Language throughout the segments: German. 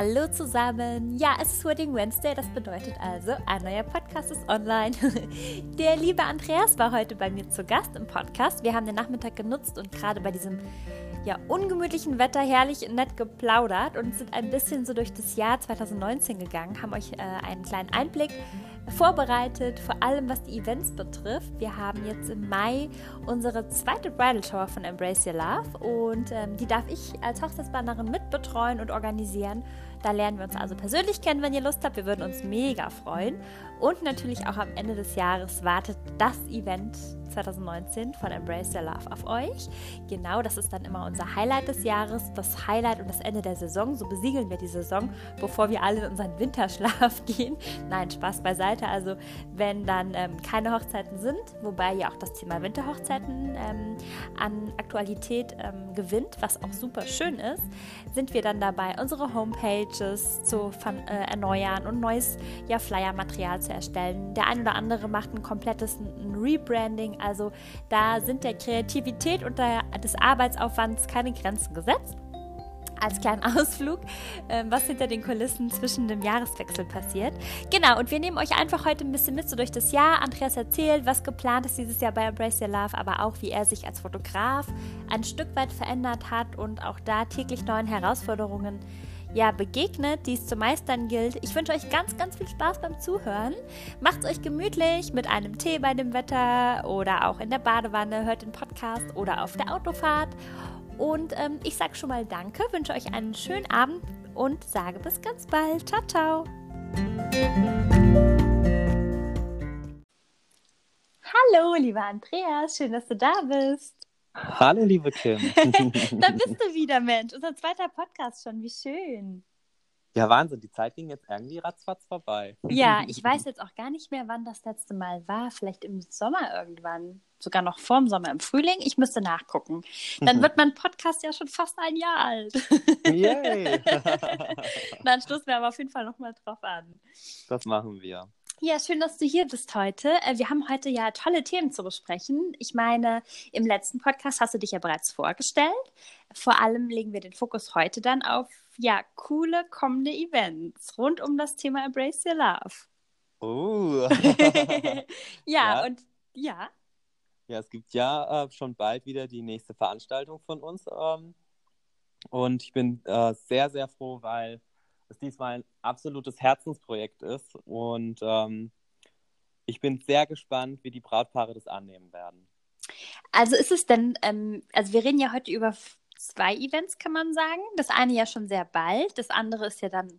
Hallo zusammen. Ja, es ist Wedding Wednesday, das bedeutet also, ein neuer Podcast ist online. Der liebe Andreas war heute bei mir zu Gast im Podcast. Wir haben den Nachmittag genutzt und gerade bei diesem ja, ungemütlichen Wetter herrlich nett geplaudert und sind ein bisschen so durch das Jahr 2019 gegangen, haben euch äh, einen kleinen Einblick vorbereitet, vor allem was die Events betrifft. Wir haben jetzt im Mai unsere zweite Bridal Shower von Embrace Your Love und ähm, die darf ich als Hochzeitsbannerin mitbetreuen und organisieren. Da lernen wir uns also persönlich kennen, wenn ihr Lust habt. Wir würden uns mega freuen. Und natürlich auch am Ende des Jahres wartet das Event 2019 von Embrace Your Love auf euch. Genau, das ist dann immer unser Highlight des Jahres, das Highlight und das Ende der Saison. So besiegeln wir die Saison, bevor wir alle in unseren Winterschlaf gehen. Nein, Spaß beiseite. Also wenn dann ähm, keine Hochzeiten sind, wobei ja auch das Thema Winterhochzeiten ähm, an Aktualität ähm, gewinnt, was auch super schön ist, sind wir dann dabei, unsere Homepages zu äh, erneuern und neues ja, Flyer-Material zu erstellen. Der ein oder andere macht ein komplettes ein Rebranding also da sind der Kreativität und der, des Arbeitsaufwands keine Grenzen gesetzt als kleinen Ausflug, äh, was hinter den Kulissen zwischen dem Jahreswechsel passiert. Genau, und wir nehmen euch einfach heute ein bisschen mit so durch das Jahr. Andreas erzählt, was geplant ist dieses Jahr bei Embrace Your Love, aber auch, wie er sich als Fotograf ein Stück weit verändert hat und auch da täglich neuen Herausforderungen ja, begegnet, die es zu meistern gilt. Ich wünsche euch ganz, ganz viel Spaß beim Zuhören. Macht es euch gemütlich mit einem Tee bei dem Wetter oder auch in der Badewanne, hört den Podcast oder auf der Autofahrt. Und ähm, ich sage schon mal Danke, wünsche euch einen schönen Abend und sage bis ganz bald. Ciao, ciao. Hallo, lieber Andreas, schön, dass du da bist. Hallo, liebe Kim. da bist du wieder, Mensch. Unser zweiter Podcast schon. Wie schön. Ja, Wahnsinn. Die Zeit ging jetzt irgendwie ratzfatz vorbei. Ja, ich weiß jetzt auch gar nicht mehr, wann das letzte Mal war. Vielleicht im Sommer irgendwann. Sogar noch vorm Sommer, im Frühling. Ich müsste nachgucken. Dann wird mein Podcast ja schon fast ein Jahr alt. Yay! Dann stoßen wir aber auf jeden Fall nochmal drauf an. Das machen wir. Ja, schön, dass du hier bist heute. Äh, wir haben heute ja tolle Themen zu besprechen. Ich meine, im letzten Podcast hast du dich ja bereits vorgestellt. Vor allem legen wir den Fokus heute dann auf ja, coole kommende Events rund um das Thema Embrace Your Love. Oh. ja, ja, und ja. Ja, es gibt ja äh, schon bald wieder die nächste Veranstaltung von uns. Ähm, und ich bin äh, sehr, sehr froh, weil es diesmal ein absolutes Herzensprojekt ist und ähm, ich bin sehr gespannt, wie die Brautpaare das annehmen werden. Also ist es denn, ähm, also wir reden ja heute über zwei Events, kann man sagen. Das eine ja schon sehr bald, das andere ist ja dann,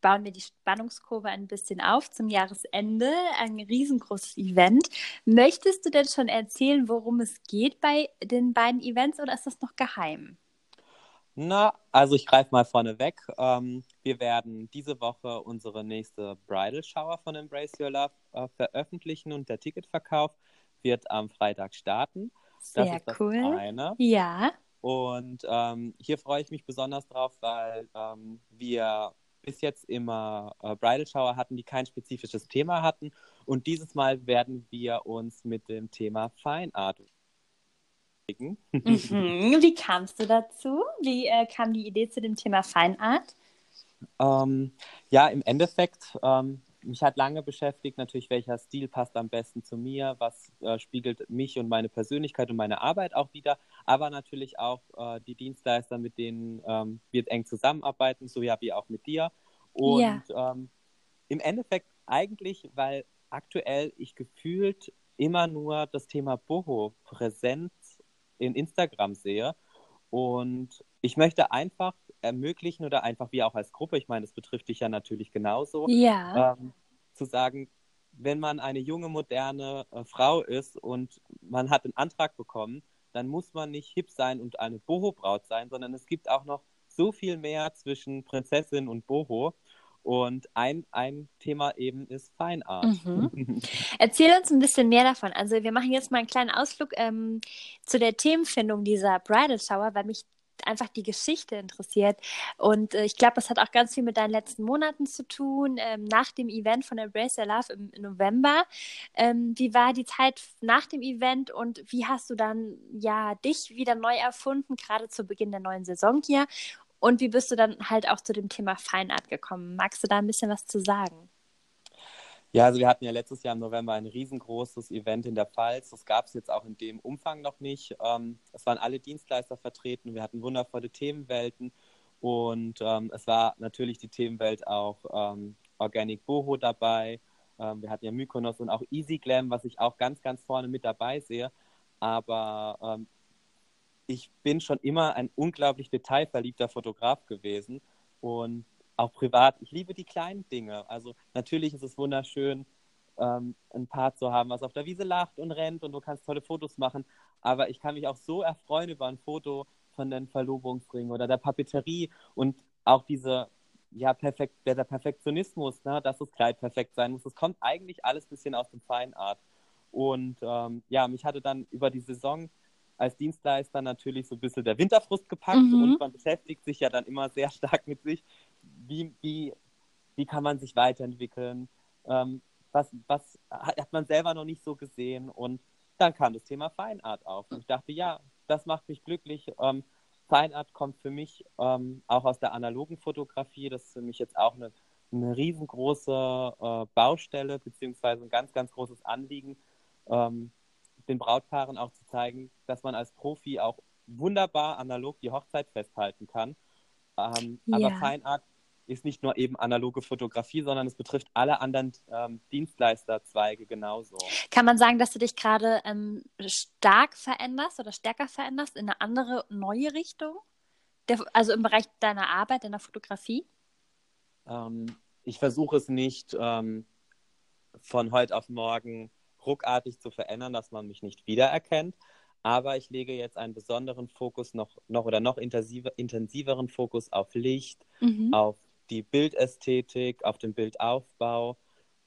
bauen wir die Spannungskurve ein bisschen auf zum Jahresende, ein riesengroßes Event. Möchtest du denn schon erzählen, worum es geht bei den beiden Events oder ist das noch geheim? Na, also ich greife mal vorne weg. Ähm, wir werden diese Woche unsere nächste Bridal Shower von Embrace Your Love äh, veröffentlichen und der Ticketverkauf wird am Freitag starten. Sehr das ist das cool. Ja. Und ähm, hier freue ich mich besonders drauf, weil ähm, wir bis jetzt immer äh, Bridal Shower hatten, die kein spezifisches Thema hatten. Und dieses Mal werden wir uns mit dem Thema Fine Art Mhm. Wie kamst du dazu? Wie äh, kam die Idee zu dem Thema Feinart? Ähm, ja, im Endeffekt, ähm, mich hat lange beschäftigt, natürlich, welcher Stil passt am besten zu mir, was äh, spiegelt mich und meine Persönlichkeit und meine Arbeit auch wieder, aber natürlich auch äh, die Dienstleister, mit denen ähm, wir eng zusammenarbeiten, so ja wie auch mit dir. Und ja. Ähm, im Endeffekt eigentlich, weil aktuell ich gefühlt immer nur das Thema Boho präsent in Instagram sehe. Und ich möchte einfach ermöglichen oder einfach wie auch als Gruppe, ich meine, das betrifft dich ja natürlich genauso, ja. ähm, zu sagen, wenn man eine junge, moderne äh, Frau ist und man hat einen Antrag bekommen, dann muss man nicht hip sein und eine Boho-Braut sein, sondern es gibt auch noch so viel mehr zwischen Prinzessin und Boho. Und ein, ein Thema eben ist Fine Art. Mhm. Erzähl uns ein bisschen mehr davon. Also wir machen jetzt mal einen kleinen Ausflug ähm, zu der Themenfindung dieser Bridal Shower, weil mich einfach die Geschichte interessiert. Und äh, ich glaube, das hat auch ganz viel mit deinen letzten Monaten zu tun, ähm, nach dem Event von Embrace Your Love im, im November. Ähm, wie war die Zeit nach dem Event und wie hast du dann ja dich wieder neu erfunden, gerade zu Beginn der neuen Saison hier? Und wie bist du dann halt auch zu dem Thema Feinart gekommen? Magst du da ein bisschen was zu sagen? Ja, also wir hatten ja letztes Jahr im November ein riesengroßes Event in der Pfalz. Das gab es jetzt auch in dem Umfang noch nicht. Ähm, es waren alle Dienstleister vertreten. Wir hatten wundervolle Themenwelten. Und ähm, es war natürlich die Themenwelt auch ähm, Organic Boho dabei. Ähm, wir hatten ja Mykonos und auch Easy Glam, was ich auch ganz, ganz vorne mit dabei sehe. Aber ähm, ich bin schon immer ein unglaublich detailverliebter Fotograf gewesen. Und auch privat, ich liebe die kleinen Dinge. Also natürlich ist es wunderschön, ähm, ein Paar zu haben, was auf der Wiese lacht und rennt und du kannst tolle Fotos machen. Aber ich kann mich auch so erfreuen über ein Foto von den Verlobungsringen oder der Papeterie und auch diese, ja, perfekt, der, Perfektionismus, ne, dass das Kleid perfekt sein muss. Das kommt eigentlich alles ein bisschen aus dem Feinart. Und ähm, ja, mich hatte dann über die Saison als Dienstleister natürlich so ein bisschen der Winterfrust gepackt mhm. und man beschäftigt sich ja dann immer sehr stark mit sich, wie, wie, wie kann man sich weiterentwickeln, ähm, was, was hat man selber noch nicht so gesehen? Und dann kam das Thema Feinart auf. Und ich dachte, ja, das macht mich glücklich. Ähm, Feinart kommt für mich ähm, auch aus der analogen Fotografie, das ist für mich jetzt auch eine, eine riesengroße äh, Baustelle beziehungsweise ein ganz, ganz großes Anliegen, ähm, den Brautpaaren auch zu zeigen, dass man als Profi auch wunderbar analog die Hochzeit festhalten kann. Ähm, ja. Aber Feinart ist nicht nur eben analoge Fotografie, sondern es betrifft alle anderen ähm, Dienstleisterzweige genauso. Kann man sagen, dass du dich gerade ähm, stark veränderst oder stärker veränderst in eine andere, neue Richtung? Der, also im Bereich deiner Arbeit, deiner Fotografie? Ähm, ich versuche es nicht ähm, von heute auf morgen ruckartig zu verändern, dass man mich nicht wiedererkennt. Aber ich lege jetzt einen besonderen Fokus noch, noch oder noch intensiver, intensiveren Fokus auf Licht, mhm. auf die Bildästhetik, auf den Bildaufbau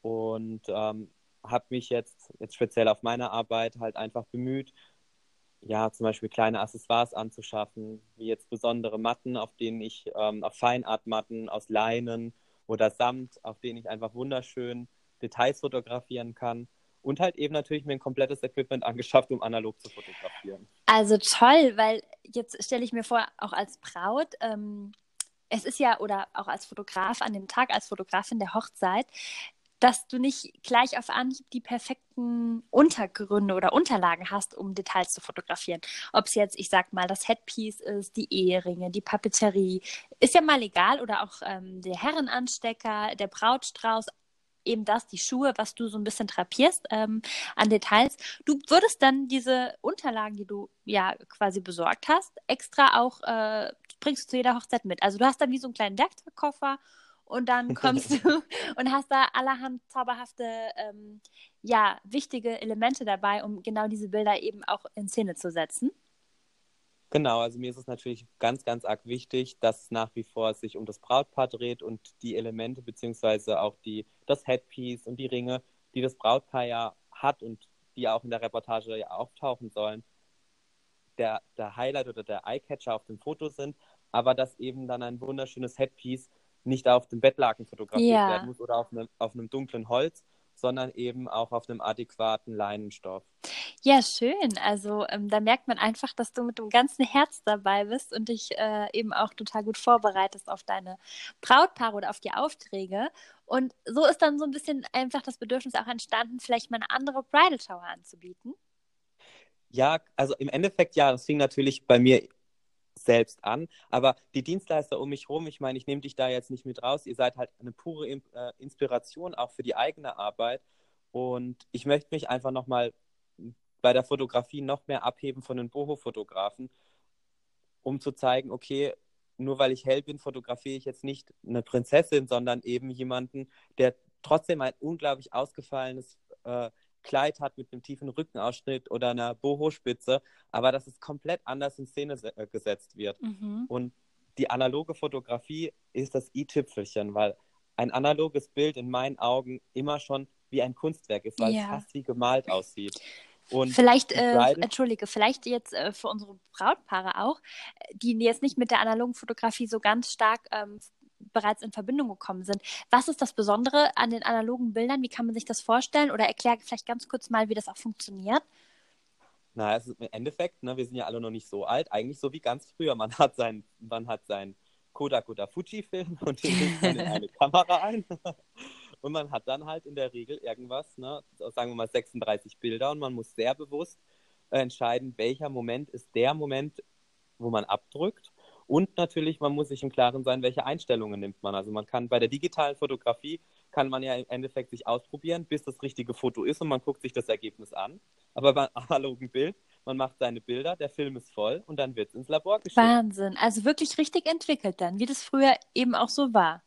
und ähm, habe mich jetzt, jetzt speziell auf meine Arbeit halt einfach bemüht, ja, zum Beispiel kleine Accessoires anzuschaffen, wie jetzt besondere Matten, auf denen ich, ähm, auf Feinartmatten aus Leinen oder Samt, auf denen ich einfach wunderschön Details fotografieren kann. Und halt eben natürlich mir ein komplettes Equipment angeschafft, um analog zu fotografieren. Also toll, weil jetzt stelle ich mir vor, auch als Braut, ähm, es ist ja, oder auch als Fotograf an dem Tag, als Fotografin der Hochzeit, dass du nicht gleich auf Anhieb die perfekten Untergründe oder Unterlagen hast, um Details zu fotografieren. Ob es jetzt, ich sag mal, das Headpiece ist, die Eheringe, die Papeterie, ist ja mal egal, oder auch ähm, der Herrenanstecker, der Brautstrauß, eben das, die Schuhe, was du so ein bisschen trapierst ähm, an Details. Du würdest dann diese Unterlagen, die du ja quasi besorgt hast, extra auch äh, bringst du zu jeder Hochzeit mit. Also du hast dann wie so einen kleinen Werkzeugkoffer und dann kommst du und hast da allerhand zauberhafte, ähm, ja, wichtige Elemente dabei, um genau diese Bilder eben auch in Szene zu setzen. Genau, also mir ist es natürlich ganz, ganz arg wichtig, dass nach wie vor sich um das Brautpaar dreht und die Elemente beziehungsweise auch die, das Headpiece und die Ringe, die das Brautpaar ja hat und die auch in der Reportage ja auftauchen sollen, der, der Highlight oder der Eyecatcher auf dem Foto sind, aber dass eben dann ein wunderschönes Headpiece nicht auf dem Bettlaken fotografiert ja. werden muss oder auf, ne, auf einem dunklen Holz, sondern eben auch auf einem adäquaten Leinenstoff. Ja, schön. Also ähm, da merkt man einfach, dass du mit dem ganzen Herz dabei bist und dich äh, eben auch total gut vorbereitest auf deine Brautpaare oder auf die Aufträge. Und so ist dann so ein bisschen einfach das Bedürfnis auch entstanden, vielleicht mal eine andere Bridal Shower anzubieten. Ja, also im Endeffekt ja, das fing natürlich bei mir selbst an. Aber die Dienstleister um mich herum, ich meine, ich nehme dich da jetzt nicht mit raus. Ihr seid halt eine pure äh, Inspiration auch für die eigene Arbeit. Und ich möchte mich einfach nochmal bei der Fotografie noch mehr abheben von den Boho-Fotografen, um zu zeigen, okay, nur weil ich hell bin, fotografiere ich jetzt nicht eine Prinzessin, sondern eben jemanden, der trotzdem ein unglaublich ausgefallenes äh, Kleid hat mit einem tiefen Rückenausschnitt oder einer Boho-Spitze, aber dass es komplett anders in Szene äh, gesetzt wird. Mhm. Und die analoge Fotografie ist das i-Tüpfelchen, weil ein analoges Bild in meinen Augen immer schon wie ein Kunstwerk ist, weil ja. es fast wie gemalt aussieht. Und vielleicht, äh, entschuldige, vielleicht jetzt äh, für unsere Brautpaare auch, die jetzt nicht mit der analogen Fotografie so ganz stark ähm, bereits in Verbindung gekommen sind. Was ist das Besondere an den analogen Bildern? Wie kann man sich das vorstellen? Oder erklär vielleicht ganz kurz mal, wie das auch funktioniert. Na, es ist im Endeffekt, ne, wir sind ja alle noch nicht so alt, eigentlich so wie ganz früher. Man hat sein, man hat sein Kodak oder Fujifilm und den legt man in eine Kamera ein. Und man hat dann halt in der Regel irgendwas, ne, sagen wir mal 36 Bilder und man muss sehr bewusst äh, entscheiden, welcher Moment ist der Moment, wo man abdrückt. Und natürlich, man muss sich im Klaren sein, welche Einstellungen nimmt man. Also man kann bei der digitalen Fotografie kann man ja im Endeffekt sich ausprobieren, bis das richtige Foto ist und man guckt sich das Ergebnis an. Aber beim analogen Bild, man macht seine Bilder, der Film ist voll und dann wird es ins Labor geschickt. Wahnsinn. Also wirklich richtig entwickelt dann, wie das früher eben auch so war.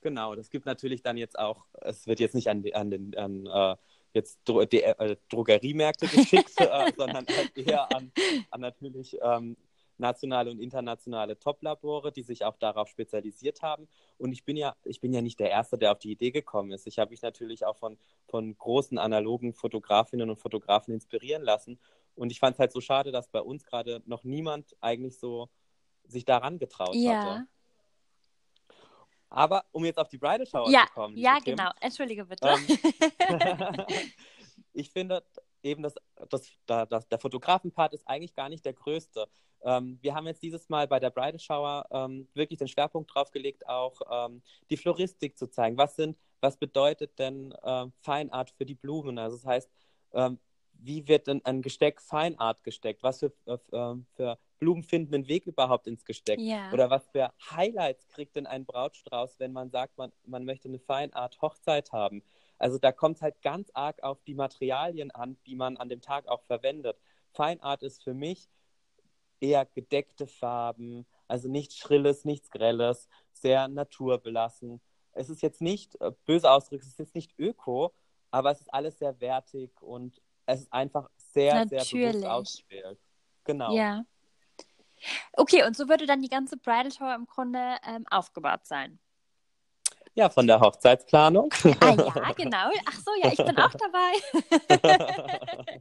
Genau, das gibt natürlich dann jetzt auch, es wird jetzt nicht an, an den an, äh, jetzt Dro die, äh, Drogeriemärkte geschickt, äh, sondern halt eher an, an natürlich ähm, nationale und internationale Top-Labore, die sich auch darauf spezialisiert haben. Und ich bin ja, ich bin ja nicht der Erste, der auf die Idee gekommen ist. Ich habe mich natürlich auch von, von großen analogen Fotografinnen und Fotografen inspirieren lassen. Und ich fand es halt so schade, dass bei uns gerade noch niemand eigentlich so sich daran getraut ja. hatte. Aber um jetzt auf die Bridal Shower ja, zu kommen. Ja, Kim, genau. Entschuldige bitte. Ähm, ich finde eben, dass das, das, der Fotografenpart ist eigentlich gar nicht der größte. Ähm, wir haben jetzt dieses Mal bei der Bridal Shower ähm, wirklich den Schwerpunkt drauf gelegt, auch ähm, die Floristik zu zeigen. Was sind, was bedeutet denn äh, Feinart für die Blumen? Also das heißt, ähm, wie wird denn ein Gesteck Feinart gesteckt? Was für, äh, für Blumen finden einen Weg überhaupt ins Gesteck? Ja. Oder was für Highlights kriegt denn ein Brautstrauß, wenn man sagt, man, man möchte eine Feinart Hochzeit haben? Also da kommt es halt ganz arg auf die Materialien an, die man an dem Tag auch verwendet. Feinart ist für mich eher gedeckte Farben, also nichts Schrilles, nichts Grelles, sehr naturbelassen. Es ist jetzt nicht, äh, böse Ausdrücke, es ist jetzt nicht öko, aber es ist alles sehr wertig und es ist einfach sehr, Natürlich. sehr bewusst ausgewählt. Genau. Ja. Okay, und so würde dann die ganze Bridal Show im Grunde ähm, aufgebaut sein. Ja, von der Hochzeitsplanung. Ah ja, genau. Ach so, ja, ich bin auch dabei.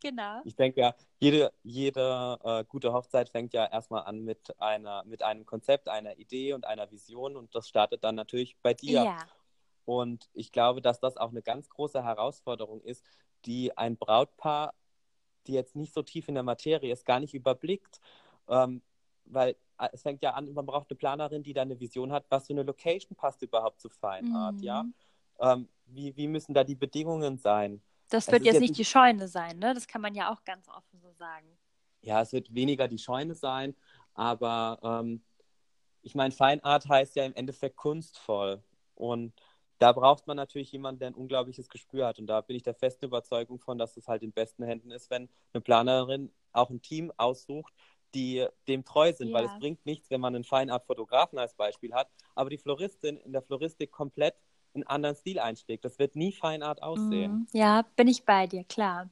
genau. Ich denke ja, jede, jede äh, gute Hochzeit fängt ja erstmal an mit einer, mit einem Konzept, einer Idee und einer Vision und das startet dann natürlich bei dir. Ja. Und ich glaube, dass das auch eine ganz große Herausforderung ist, die ein Brautpaar, die jetzt nicht so tief in der Materie ist, gar nicht überblickt. Ähm, weil äh, es fängt ja an, man braucht eine Planerin, die da eine Vision hat, was für eine Location passt überhaupt zu Fine Art, mhm. ja? Ähm, wie, wie müssen da die Bedingungen sein? Das wird jetzt, jetzt nicht die Scheune sein, ne? Das kann man ja auch ganz offen so sagen. Ja, es wird weniger die Scheune sein, aber ähm, ich meine, Fine Art heißt ja im Endeffekt kunstvoll. Und da braucht man natürlich jemanden, der ein unglaubliches Gespür hat. Und da bin ich der festen Überzeugung von, dass es halt in besten Händen ist, wenn eine Planerin auch ein Team aussucht, die dem treu sind, ja. weil es bringt nichts, wenn man einen Feinart-Fotografen als Beispiel hat, aber die Floristin in der Floristik komplett einen anderen Stil einschlägt. Das wird nie Feinart aussehen. Mhm. Ja, bin ich bei dir, klar.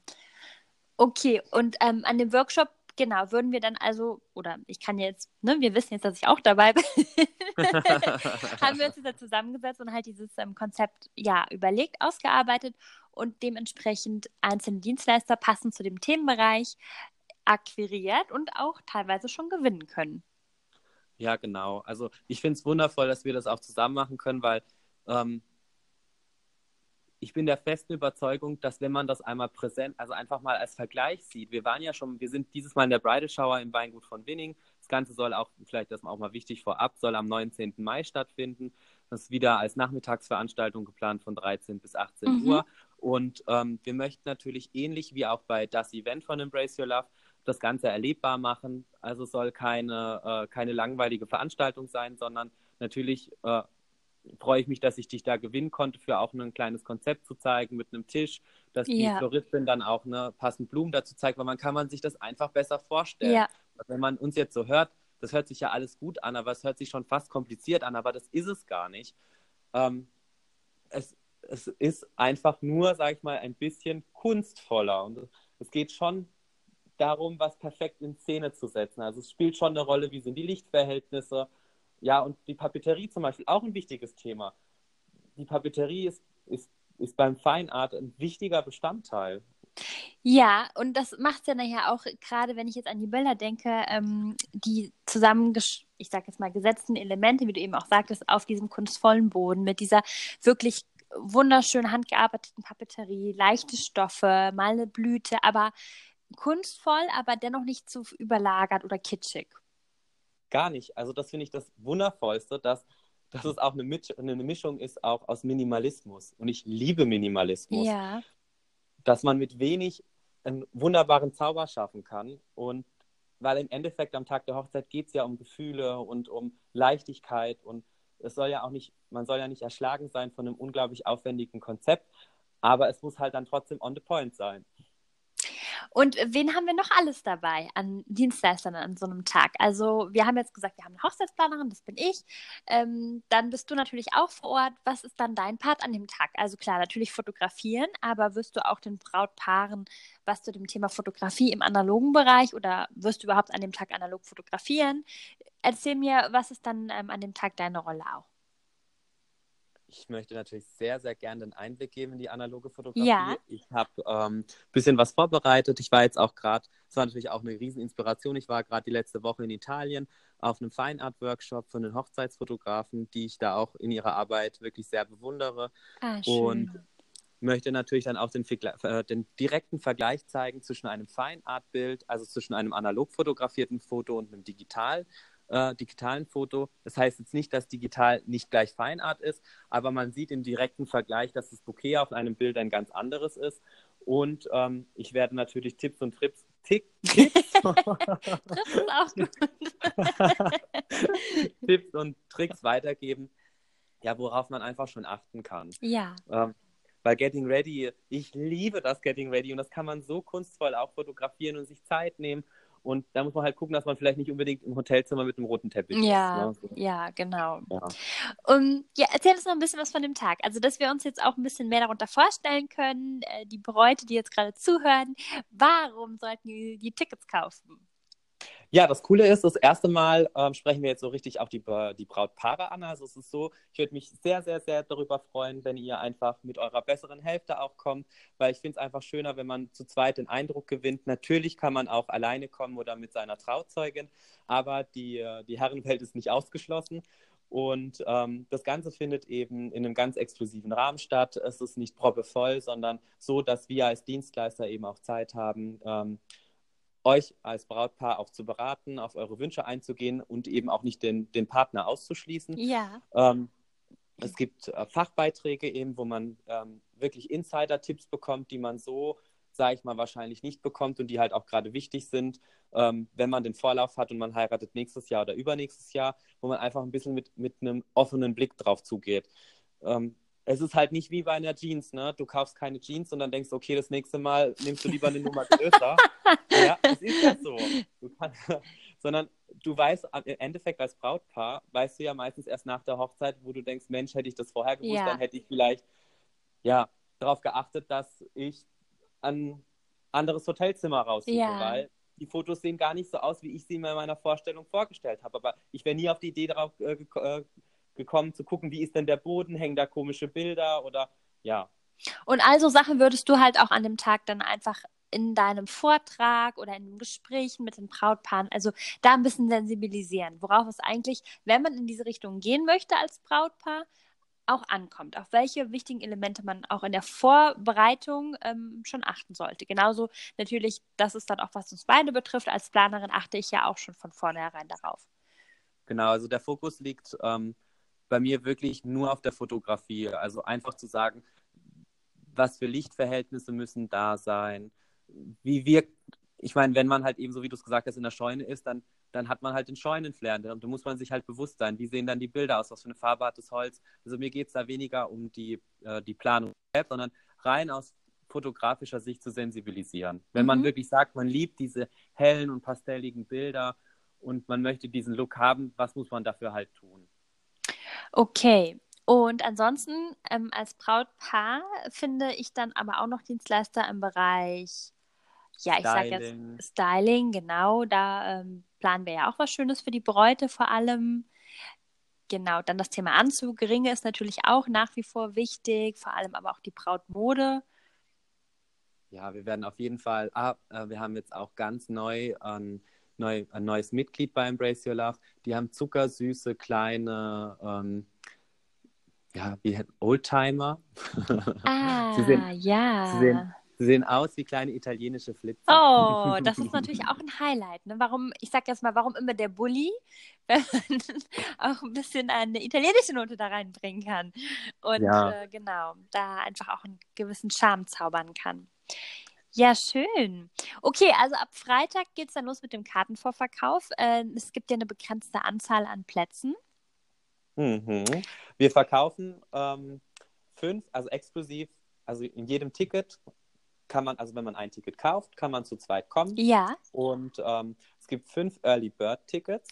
Okay, und ähm, an dem Workshop genau, würden wir dann also, oder ich kann jetzt, ne, wir wissen jetzt, dass ich auch dabei bin, haben wir uns jetzt zusammengesetzt und halt dieses ähm, Konzept ja überlegt, ausgearbeitet und dementsprechend einzelne Dienstleister passend zu dem Themenbereich akquiriert und auch teilweise schon gewinnen können. Ja, genau. Also ich finde es wundervoll, dass wir das auch zusammen machen können, weil ähm, ich bin der festen Überzeugung, dass wenn man das einmal präsent, also einfach mal als Vergleich sieht, wir waren ja schon, wir sind dieses Mal in der Bridal Shower im Weingut von Winning. Das Ganze soll auch, vielleicht das auch mal wichtig vorab, soll am 19. Mai stattfinden. Das ist wieder als Nachmittagsveranstaltung geplant von 13 bis 18 mhm. Uhr. Und ähm, wir möchten natürlich ähnlich wie auch bei das Event von Embrace Your Love das Ganze erlebbar machen. Also soll keine, äh, keine langweilige Veranstaltung sein, sondern natürlich äh, freue ich mich, dass ich dich da gewinnen konnte, für auch ein kleines Konzept zu zeigen mit einem Tisch, dass ja. die Floristin dann auch eine passend Blumen dazu zeigt, weil man kann man sich das einfach besser vorstellen. Ja. Wenn man uns jetzt so hört, das hört sich ja alles gut an, aber es hört sich schon fast kompliziert an, aber das ist es gar nicht. Ähm, es, es ist einfach nur, sag ich mal, ein bisschen kunstvoller und es geht schon darum, was perfekt in Szene zu setzen. Also es spielt schon eine Rolle, wie sind die Lichtverhältnisse, ja, und die Papeterie zum Beispiel, auch ein wichtiges Thema. Die Papeterie ist, ist, ist beim Feinart ein wichtiger Bestandteil. Ja, und das macht es ja nachher auch, gerade wenn ich jetzt an die Bilder denke, ähm, die zusammen, ich sag jetzt mal, gesetzten Elemente, wie du eben auch sagtest, auf diesem kunstvollen Boden mit dieser wirklich wunderschön handgearbeiteten Papeterie, leichte Stoffe, mal eine Blüte, aber kunstvoll, aber dennoch nicht zu überlagert oder kitschig. gar nicht. Also das finde ich das Wundervollste, dass, dass es auch eine, eine Mischung ist auch aus Minimalismus. Und ich liebe Minimalismus. Ja. Dass man mit wenig einen wunderbaren Zauber schaffen kann. Und weil im Endeffekt am Tag der Hochzeit geht es ja um Gefühle und um Leichtigkeit und es soll ja auch nicht, man soll ja nicht erschlagen sein von einem unglaublich aufwendigen Konzept, aber es muss halt dann trotzdem on the point sein. Und wen haben wir noch alles dabei an Dienstleistern an so einem Tag? Also wir haben jetzt gesagt, wir haben eine Hochzeitsplanerin, das bin ich. Ähm, dann bist du natürlich auch vor Ort. Was ist dann dein Part an dem Tag? Also klar, natürlich fotografieren, aber wirst du auch den Brautpaaren was zu dem Thema Fotografie im analogen Bereich oder wirst du überhaupt an dem Tag analog fotografieren? Erzähl mir, was ist dann ähm, an dem Tag deine Rolle auch? Ich möchte natürlich sehr, sehr gerne einen Einblick geben in die analoge Fotografie. Ja. Ich habe ein ähm, bisschen was vorbereitet. Ich war jetzt auch gerade, es war natürlich auch eine Rieseninspiration. Ich war gerade die letzte Woche in Italien auf einem Fine Art Workshop von den Hochzeitsfotografen, die ich da auch in ihrer Arbeit wirklich sehr bewundere. Ah, schön. Und möchte natürlich dann auch den, äh, den, direkten Vergleich zeigen zwischen einem Fine Art Bild, also zwischen einem analog fotografierten Foto und einem digital äh, digitalen Foto. Das heißt jetzt nicht, dass digital nicht gleich Feinart ist, aber man sieht im direkten Vergleich, dass das Bouquet auf einem Bild ein ganz anderes ist. Und ähm, ich werde natürlich Tipps und Trips, Tick, Tipps, Tipps und Tricks weitergeben, ja, worauf man einfach schon achten kann. Ja. Ähm, bei Getting Ready, ich liebe das Getting Ready und das kann man so kunstvoll auch fotografieren und sich Zeit nehmen und da muss man halt gucken, dass man vielleicht nicht unbedingt im Hotelzimmer mit einem roten Teppich ja, ist. Ne? Ja, genau. Ja. Um, ja, erzähl uns noch ein bisschen was von dem Tag. Also, dass wir uns jetzt auch ein bisschen mehr darunter vorstellen können, äh, die Bräute, die jetzt gerade zuhören, warum sollten die, die Tickets kaufen? Ja, das Coole ist, das erste Mal ähm, sprechen wir jetzt so richtig auf die, die Brautpaare an. Also es ist so, ich würde mich sehr, sehr, sehr darüber freuen, wenn ihr einfach mit eurer besseren Hälfte auch kommt, weil ich finde es einfach schöner, wenn man zu zweit den Eindruck gewinnt. Natürlich kann man auch alleine kommen oder mit seiner Trauzeugin, aber die, äh, die Herrenwelt ist nicht ausgeschlossen. Und ähm, das Ganze findet eben in einem ganz exklusiven Rahmen statt. Es ist nicht proppevoll, sondern so, dass wir als Dienstleister eben auch Zeit haben, ähm, euch als Brautpaar auch zu beraten, auf eure Wünsche einzugehen und eben auch nicht den, den Partner auszuschließen. Ja. Ähm, es gibt äh, Fachbeiträge eben, wo man ähm, wirklich Insider-Tipps bekommt, die man so, sage ich mal, wahrscheinlich nicht bekommt und die halt auch gerade wichtig sind, ähm, wenn man den Vorlauf hat und man heiratet nächstes Jahr oder übernächstes Jahr, wo man einfach ein bisschen mit, mit einem offenen Blick drauf zugeht. Es ist halt nicht wie bei einer Jeans, ne? Du kaufst keine Jeans und dann denkst, okay, das nächste Mal nimmst du lieber eine Nummer größer. ja, es ist ja so. Du kannst, sondern du weißt, im Endeffekt als Brautpaar, weißt du ja meistens erst nach der Hochzeit, wo du denkst, Mensch, hätte ich das vorher gewusst, ja. dann hätte ich vielleicht, ja, darauf geachtet, dass ich ein anderes Hotelzimmer raussuche, ja. weil die Fotos sehen gar nicht so aus, wie ich sie mir in meiner Vorstellung vorgestellt habe. Aber ich wäre nie auf die Idee darauf äh, äh gekommen, zu gucken, wie ist denn der Boden, hängen da komische Bilder oder ja. Und also Sachen würdest du halt auch an dem Tag dann einfach in deinem Vortrag oder in Gesprächen mit den Brautpaaren, also da ein bisschen sensibilisieren, worauf es eigentlich, wenn man in diese Richtung gehen möchte als Brautpaar, auch ankommt, auf welche wichtigen Elemente man auch in der Vorbereitung ähm, schon achten sollte. Genauso natürlich, das ist dann auch, was uns beide betrifft. Als Planerin achte ich ja auch schon von vornherein darauf. Genau, also der Fokus liegt ähm, bei mir wirklich nur auf der Fotografie. Also einfach zu sagen, was für Lichtverhältnisse müssen da sein, wie wirkt, ich meine, wenn man halt eben, so wie du es gesagt hast, in der Scheune ist, dann, dann hat man halt den Scheunenflair. Und da muss man sich halt bewusst sein, wie sehen dann die Bilder aus, was für eine Farbe hat das Holz. Also mir geht es da weniger um die, äh, die Planung selbst, sondern rein aus fotografischer Sicht zu sensibilisieren. Wenn mhm. man wirklich sagt, man liebt diese hellen und pastelligen Bilder und man möchte diesen Look haben, was muss man dafür halt tun? Okay. Und ansonsten ähm, als Brautpaar finde ich dann aber auch noch Dienstleister im Bereich, ja, ich sage jetzt Styling, genau. Da ähm, planen wir ja auch was Schönes für die Bräute vor allem. Genau, dann das Thema Anzug, Ringe ist natürlich auch nach wie vor wichtig, vor allem aber auch die Brautmode. Ja, wir werden auf jeden Fall, ah, äh, wir haben jetzt auch ganz neu ein, neu, ein neues Mitglied bei Embrace Your Love. Die haben zuckersüße, kleine, ähm, ja, wie Oldtimer. Ah, sie sehen, ja. Sie sehen, Sie sehen aus wie kleine italienische Flitzer. Oh, das ist natürlich auch ein Highlight. Ne? Warum, ich sag jetzt mal, warum immer der Bulli, wenn man auch ein bisschen eine italienische Note da reinbringen kann. Und Ja. äh, genau, da einfach auch einen gewissen Charme zaubern kann. Ja, schön. Okay, also ab Freitag geht es dann los mit dem Kartenvorverkauf. Äh, es gibt ja eine begrenzte Anzahl an Plätzen. Mhm. Wir verkaufen ähm, fünf, also exklusiv, also in jedem Ticket kann man, also wenn man ein Ticket kauft, kann man zu zweit kommen. Ja. Und ähm, es gibt fünf Early Bird Tickets,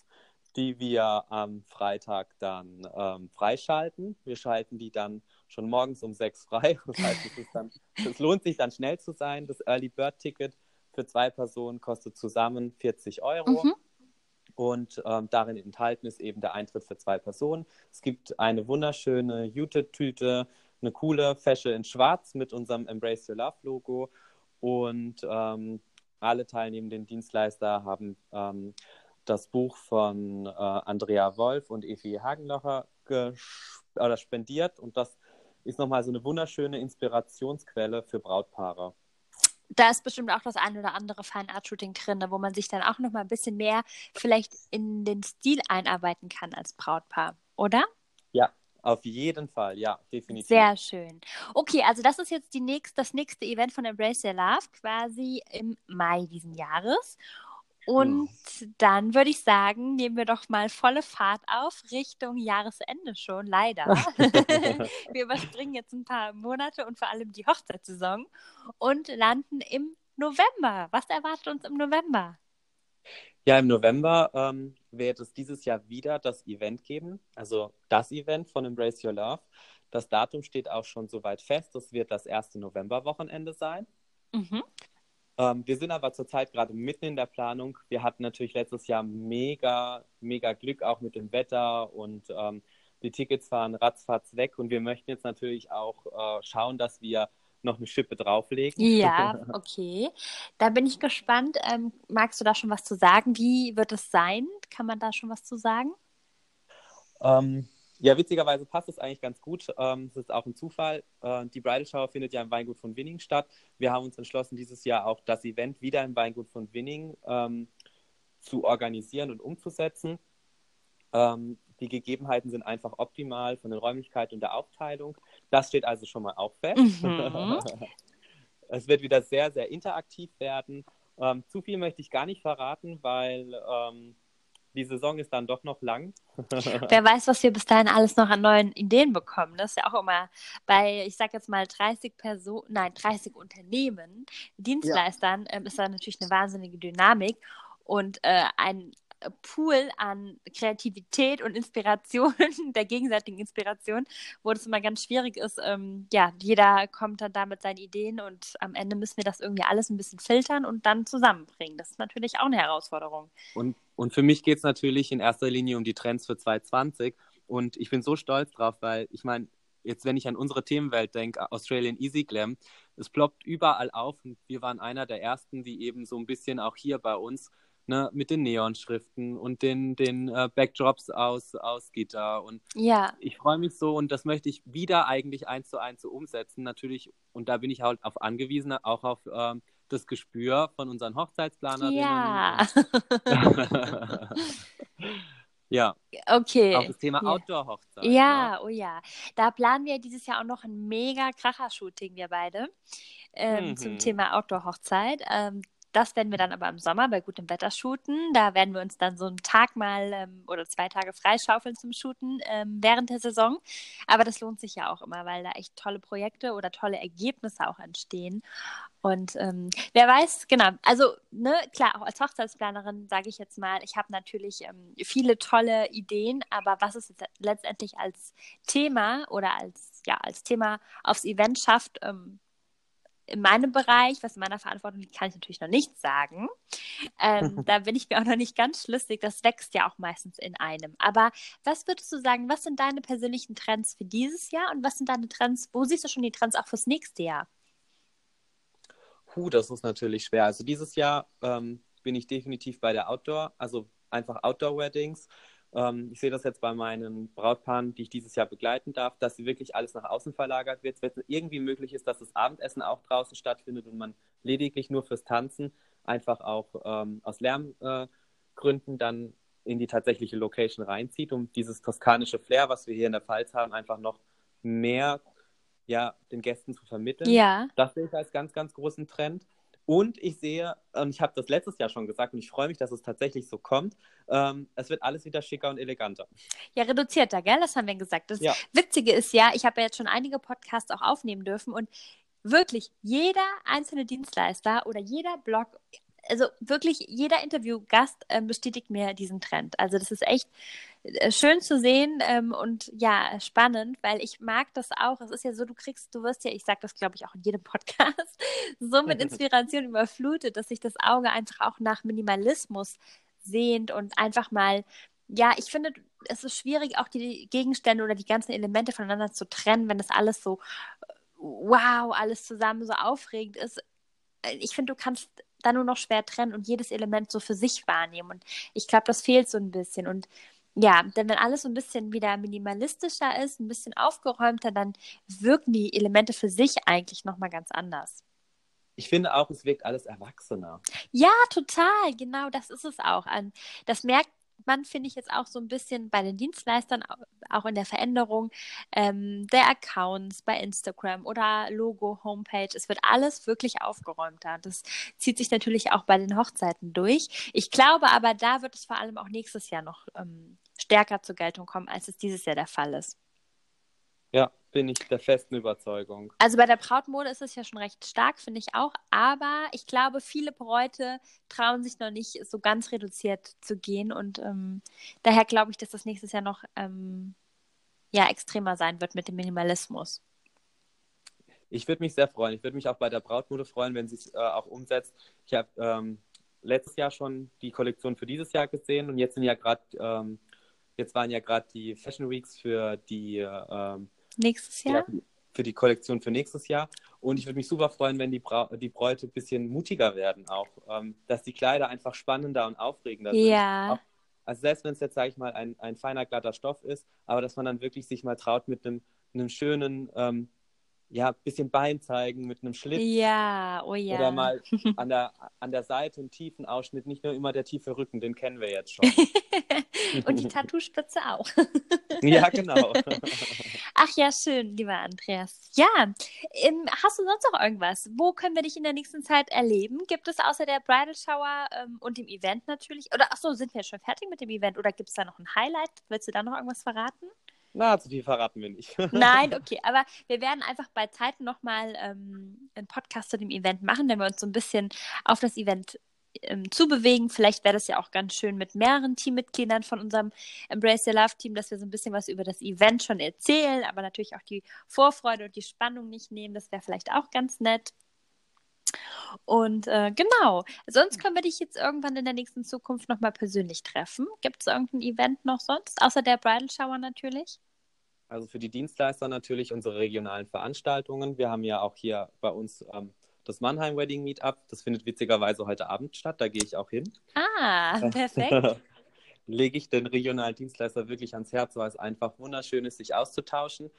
die wir am Freitag dann ähm, freischalten. Wir schalten die dann schon morgens um sechs frei. Das heißt, es, dann, es lohnt sich dann schnell zu sein. Das Early Bird Ticket für zwei Personen kostet zusammen 40 Euro. Mhm. Und ähm, darin enthalten ist eben der Eintritt für zwei Personen. Es gibt eine wunderschöne Jute-Tüte, eine coole Fäsche in Schwarz mit unserem Embrace Your Love Logo. Und ähm, alle teilnehmenden Dienstleister haben ähm, das Buch von äh, Andrea Wolf und Evi Hagenlocher oder spendiert. Und das ist nochmal so eine wunderschöne Inspirationsquelle für Brautpaare. Da ist bestimmt auch das ein oder andere Fine Art Shooting drin, wo man sich dann auch noch mal ein bisschen mehr vielleicht in den Stil einarbeiten kann als Brautpaar, oder? Ja, auf jeden Fall, ja, definitiv. Sehr schön. Okay, also das ist jetzt die nächst, das nächste Event von Embrace Your Love quasi im Mai diesen Jahres. Und dann würde ich sagen, nehmen wir doch mal volle Fahrt auf Richtung Jahresende schon, leider. wir überspringen jetzt ein paar Monate und vor allem die Hochzeitssaison und landen im November. Was erwartet uns im November? Ja, im November ähm, wird es dieses Jahr wieder das Event geben, also das Event von Embrace Your Love. Das Datum steht auch schon soweit fest. Das wird das erste Novemberwochenende sein. Mhm. Ähm, wir sind aber zurzeit gerade mitten in der Planung. Wir hatten natürlich letztes Jahr mega, mega Glück auch mit dem Wetter und ähm, die Tickets waren ratzfatz weg. Und wir möchten jetzt natürlich auch äh, schauen, dass wir noch eine Schippe drauflegen. Ja, okay. Da bin ich gespannt. Ähm, magst du da schon was zu sagen? Wie wird es sein? Kann man da schon was zu sagen? Ähm, ja, witzigerweise passt es eigentlich ganz gut. Ähm, es ist auch ein Zufall. Äh, die Bridal Shower findet ja im Weingut von Winning statt. Wir haben uns entschlossen, dieses Jahr auch das Event wieder im Weingut von Winning ähm, zu organisieren und umzusetzen. Ähm, die Gegebenheiten sind einfach optimal von den Räumlichkeiten und der Aufteilung. Das steht also schon mal auch fest. Mhm. es wird wieder sehr, sehr interaktiv werden. Ähm, zu viel möchte ich gar nicht verraten, weil ähm, die Saison ist dann doch noch lang. Wer weiß, was wir bis dahin alles noch an neuen Ideen bekommen. Das ist ja auch immer bei, ich sag jetzt mal 30 Personen, nein, 30 Unternehmen, Dienstleistern, ähm, ist da natürlich eine wahnsinnige Dynamik und äh, ein Pool an Kreativität und Inspiration, der gegenseitigen Inspiration, wo das immer ganz schwierig ist. Ähm, ja, jeder kommt dann da mit seinen Ideen und am Ende müssen wir das irgendwie alles ein bisschen filtern und dann zusammenbringen. Das ist natürlich auch eine Herausforderung. Und, und für mich geht es natürlich in erster Linie um die Trends für 2020. Und ich bin so stolz drauf, weil ich meine, jetzt wenn ich an unsere Themenwelt denke, Australian Easy Glam, es ploppt überall auf und wir waren einer der ersten, die eben so ein bisschen auch hier bei uns ne, mit den Neonschriften und den, den äh, Backdrops aus, aus Gitter. Und Ja, ich freue mich so und das möchte ich wieder eigentlich eins zu eins so umsetzen. Natürlich, und da bin ich halt auf angewiesen, auch auf ähm, das Gespür von unseren Hochzeitsplanerinnen. ja, ja, okay. auch das Thema Ja. Outdoor-Hochzeit. ne? Ja, oh ja. Da planen wir dieses Jahr auch noch ein mega Kracher-Shooting, wir beide, ähm, zum Mhm. Thema Outdoor-Hochzeit. Ähm, das werden wir dann aber im Sommer bei gutem Wetter shooten. Da werden wir uns dann so einen Tag mal ähm, oder zwei Tage freischaufeln zum Shooten ähm, während der Saison. Aber das lohnt sich ja auch immer, weil da echt tolle Projekte oder tolle Ergebnisse auch entstehen. Und ähm, wer weiß, genau, also ne, klar, auch als Hochzeitsplanerin sage ich jetzt mal, ich habe natürlich ähm, viele tolle Ideen, aber was es letztendlich als Thema oder als, ja, als Thema aufs Event schafft, ähm, in meinem Bereich, was in meiner Verantwortung liegt, kann ich natürlich noch nicht sagen. Ähm, da bin ich mir auch noch nicht ganz schlüssig. Das wächst ja auch meistens in einem. Aber was würdest du sagen, was sind deine persönlichen Trends für dieses Jahr und was sind deine Trends, wo siehst du schon die Trends auch fürs nächste Jahr? Puh, das ist natürlich schwer. Also dieses Jahr ähm, bin ich definitiv bei der Outdoor, also einfach Outdoor-Weddings. Ähm, ich sehe das jetzt bei meinen Brautpaaren, die ich dieses Jahr begleiten darf, dass sie wirklich alles nach außen verlagert wird. Wenn es irgendwie möglich ist, dass das Abendessen auch draußen stattfindet und man lediglich nur fürs Tanzen einfach auch ähm, aus Lärmgründen äh, dann in die tatsächliche Location reinzieht, um dieses toskanische Flair, was wir hier in der Pfalz haben, einfach noch mehr ja, den Gästen zu vermitteln. Ja. Das sehe ich als ganz, ganz großen Trend. Und ich sehe, und ich habe das letztes Jahr schon gesagt, und ich freue mich, dass es tatsächlich so kommt, ähm, es wird alles wieder schicker und eleganter. Ja, reduzierter, gell? Das haben wir gesagt. Das ja. Witzige ist ja, ich habe ja jetzt schon einige Podcasts auch aufnehmen dürfen und wirklich jeder einzelne Dienstleister oder jeder Blog also wirklich jeder Interviewgast ähm, bestätigt mir diesen Trend. Also das ist echt äh, schön zu sehen ähm, und ja, spannend, weil ich mag das auch. Es ist ja so, du kriegst, du wirst ja, ich sage das glaube ich auch in jedem Podcast, so mit Inspiration überflutet, dass sich das Auge einfach auch nach Minimalismus sehnt und einfach mal, ja, ich finde, es ist schwierig, auch die Gegenstände oder die ganzen Elemente voneinander zu trennen, wenn das alles so wow, alles zusammen so aufregend ist. Äh, ich finde, du kannst dann nur noch schwer trennen und jedes Element so für sich wahrnehmen. Und ich glaube, das fehlt so ein bisschen. Und ja, denn wenn alles so ein bisschen wieder minimalistischer ist, ein bisschen aufgeräumter, dann wirken die Elemente für sich eigentlich nochmal ganz anders. Ich finde auch, es wirkt alles erwachsener. Ja, total, genau, das ist es auch. Das merkt man, finde ich jetzt auch so ein bisschen bei den Dienstleistern, auch in der Veränderung ähm, der Accounts bei Instagram oder Logo, Homepage. Es wird alles wirklich aufgeräumter. Das zieht sich natürlich auch bei den Hochzeiten durch. Ich glaube aber, da wird es vor allem auch nächstes Jahr noch ähm, stärker zur Geltung kommen, als es dieses Jahr der Fall ist. Ja, bin ich der festen Überzeugung. Also bei der Brautmode ist es ja schon recht stark, finde ich auch. Aber ich glaube, viele Bräute trauen sich noch nicht so ganz reduziert zu gehen. Und ähm, daher glaube ich, dass das nächstes Jahr noch ähm, ja, extremer sein wird mit dem Minimalismus. Ich würde mich sehr freuen. Ich würde mich auch bei der Brautmode freuen, wenn sie es äh, auch umsetzt. Ich habe ähm, letztes Jahr schon die Kollektion für dieses Jahr gesehen und jetzt sind ja gerade, ähm, jetzt waren ja gerade die Fashion Weeks für die ähm, nächstes Jahr? Ja, für die Kollektion für nächstes Jahr. Und ich würde mich super freuen, wenn die, Bra die Bräute ein bisschen mutiger werden auch. Ähm, dass die Kleider einfach spannender und aufregender sind. Ja. Auch, also selbst wenn es jetzt, sage ich mal, ein, ein feiner, glatter Stoff ist, aber dass man dann wirklich sich mal traut mit einem, einem schönen, ähm, ja, bisschen Bein zeigen mit einem Schlitz. Ja, oh ja. Oder mal an der, an der Seite einen tiefen Ausschnitt, nicht nur immer der tiefe Rücken, den kennen wir jetzt schon. Und die Tattoospitze auch. ja, genau. Ach ja, schön, lieber Andreas. Ja, ähm, hast du sonst noch irgendwas? Wo können wir dich in der nächsten Zeit erleben? Gibt es außer der Bridal Shower ähm, und dem Event natürlich? Oder ach so, sind wir schon fertig mit dem Event? Oder gibt es da noch ein Highlight? Willst du da noch irgendwas verraten? Na, zu viel verraten wir nicht. Nein, okay, aber wir werden einfach bei Zeiten nochmal ähm, einen Podcast zu dem Event machen, wenn wir uns so ein bisschen auf das Event ähm, zu bewegen. Vielleicht wäre das ja auch ganz schön mit mehreren Teammitgliedern von unserem Embrace the Love Team, dass wir so ein bisschen was über das Event schon erzählen, aber natürlich auch die Vorfreude und die Spannung nicht nehmen. Das wäre vielleicht auch ganz nett. Und äh, genau, sonst können wir dich jetzt irgendwann in der nächsten Zukunft nochmal persönlich treffen. Gibt es irgendein Event noch sonst, außer der Bridal Shower natürlich? Also für die Dienstleister natürlich unsere regionalen Veranstaltungen. Wir haben ja auch hier bei uns ähm, das Mannheim Wedding Meetup. Das findet witzigerweise heute Abend statt. Da gehe ich auch hin. Ah, perfekt. Lege ich den regionalen Dienstleister wirklich ans Herz, weil es einfach wunderschön ist, sich auszutauschen.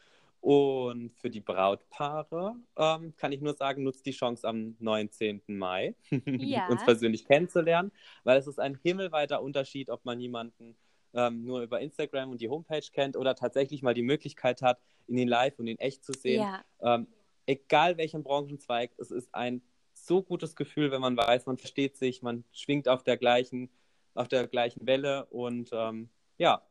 Und für die Brautpaare ähm, kann ich nur sagen, nutzt die Chance am 19. Mai, ja. uns persönlich kennenzulernen, weil es ist ein himmelweiter Unterschied, ob man jemanden ähm, nur über Instagram und die Homepage kennt oder tatsächlich mal die Möglichkeit hat, ihn in live und in echt zu sehen. Ja. Ähm, egal welchen Branchenzweig, es ist ein so gutes Gefühl, wenn man weiß, man versteht sich, man schwingt auf der gleichen, auf der gleichen Welle und ähm, ja.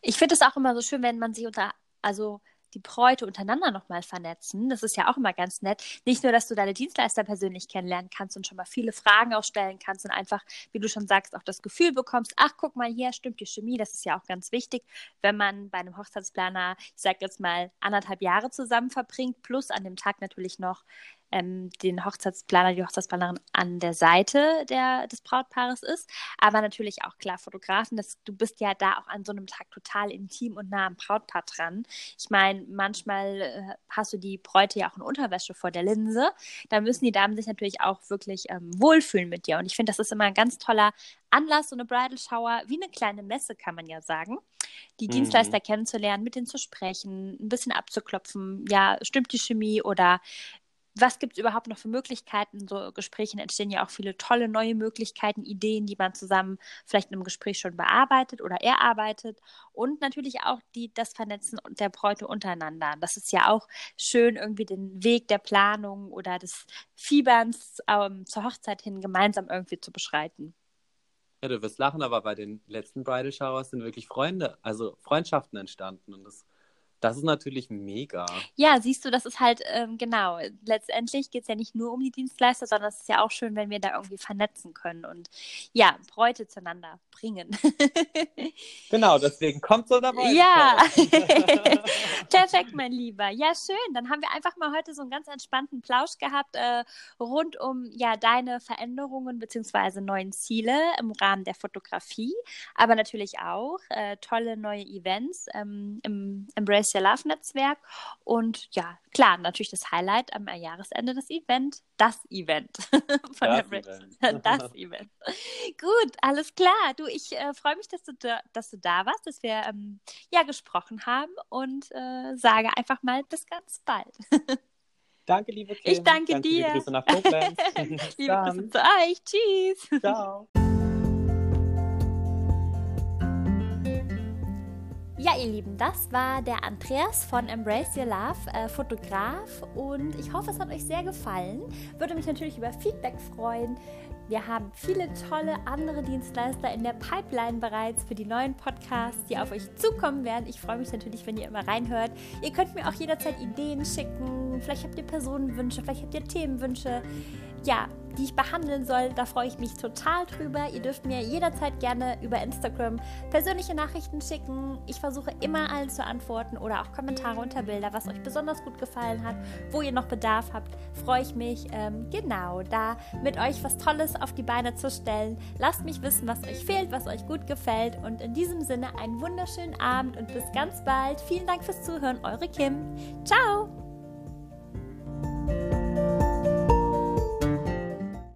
Ich finde es auch immer so schön, wenn man sich unter also die Bräute untereinander nochmal vernetzen. Das ist ja auch immer ganz nett. Nicht nur, dass du deine Dienstleister persönlich kennenlernen kannst und schon mal viele Fragen auch stellen kannst und einfach, wie du schon sagst, auch das Gefühl bekommst, ach, guck mal hier, stimmt die Chemie. Das ist ja auch ganz wichtig, wenn man bei einem Hochzeitsplaner, ich sag jetzt mal, anderthalb Jahre zusammen verbringt, plus an dem Tag natürlich noch ähm, den Hochzeitsplaner, die Hochzeitsplanerin an der Seite der, des Brautpaares ist. Aber natürlich auch klar Fotografen. Das, du bist ja da auch an so einem Tag total intim und nah am Brautpaar dran. Ich meine, manchmal äh, hast du die Bräute ja auch in Unterwäsche vor der Linse. Da müssen die Damen sich natürlich auch wirklich ähm, wohlfühlen mit dir. Und ich finde, das ist immer ein ganz toller Anlass, so eine Bridal Shower, wie eine kleine Messe, kann man ja sagen. Die mhm. Dienstleister kennenzulernen, mit denen zu sprechen, ein bisschen abzuklopfen, ja, stimmt die Chemie oder was gibt es überhaupt noch für Möglichkeiten? So Gesprächen entstehen ja auch viele tolle neue Möglichkeiten, Ideen, die man zusammen vielleicht in einem Gespräch schon bearbeitet oder erarbeitet. Und natürlich auch die, das Vernetzen der Bräute untereinander. Das ist ja auch schön, irgendwie den Weg der Planung oder des Fieberns ähm, zur Hochzeit hin gemeinsam irgendwie zu beschreiten. Ja, du wirst lachen, aber bei den letzten Bridal Showers sind wirklich Freunde, also Freundschaften entstanden. Und das das ist natürlich mega. Ja, siehst du, das ist halt, ähm, genau, letztendlich geht es ja nicht nur um die Dienstleister, sondern es ist ja auch schön, wenn wir da irgendwie vernetzen können und ja, Bräute zueinander bringen. genau, deswegen kommt so dabei. Ja, perfekt, mein Lieber. Ja, schön. Dann haben wir einfach mal heute so einen ganz entspannten Plausch gehabt äh, rund um ja deine Veränderungen bzw. neuen Ziele im Rahmen der Fotografie, aber natürlich auch äh, tolle neue Events ähm, im Embrace Your Love Netzwerk. Und ja, klar, natürlich das Highlight am Jahresende das Event, das Event von das der Event. Das Event. Gut, alles klar. Du, ich äh, freue mich, dass du, da, dass du da warst, dass wir ähm, ja gesprochen haben und äh, sage einfach mal bis ganz bald. Danke, liebe Kim. Ich danke, danke dir. Liebe Grüße nach Koblenz. liebe Grüße zu euch. Tschüss. Ciao. Ja, ihr Lieben, das war der Andreas von Embrace Your Love, äh, Fotograf. Und ich hoffe, es hat euch sehr gefallen. Würde mich natürlich über Feedback freuen. Wir haben viele tolle andere Dienstleister in der Pipeline bereits für die neuen Podcasts, die auf euch zukommen werden. Ich freue mich natürlich, wenn ihr immer reinhört. Ihr könnt mir auch jederzeit Ideen schicken. Vielleicht habt ihr Personenwünsche, vielleicht habt ihr Themenwünsche ja, die ich behandeln soll. Da freue ich mich total drüber. Ihr dürft mir jederzeit gerne über Instagram persönliche Nachrichten schicken. Ich versuche immer allen zu antworten oder auch Kommentare unter Bilder, was euch besonders gut gefallen hat, wo ihr noch Bedarf habt. Freue ich mich, ähm, genau, da mit euch was Tolles auf die Beine zu stellen. Lasst mich wissen, was euch fehlt, was euch gut gefällt. Und in diesem Sinne einen wunderschönen Abend und bis ganz bald. Vielen Dank fürs Zuhören, eure Kim. Ciao!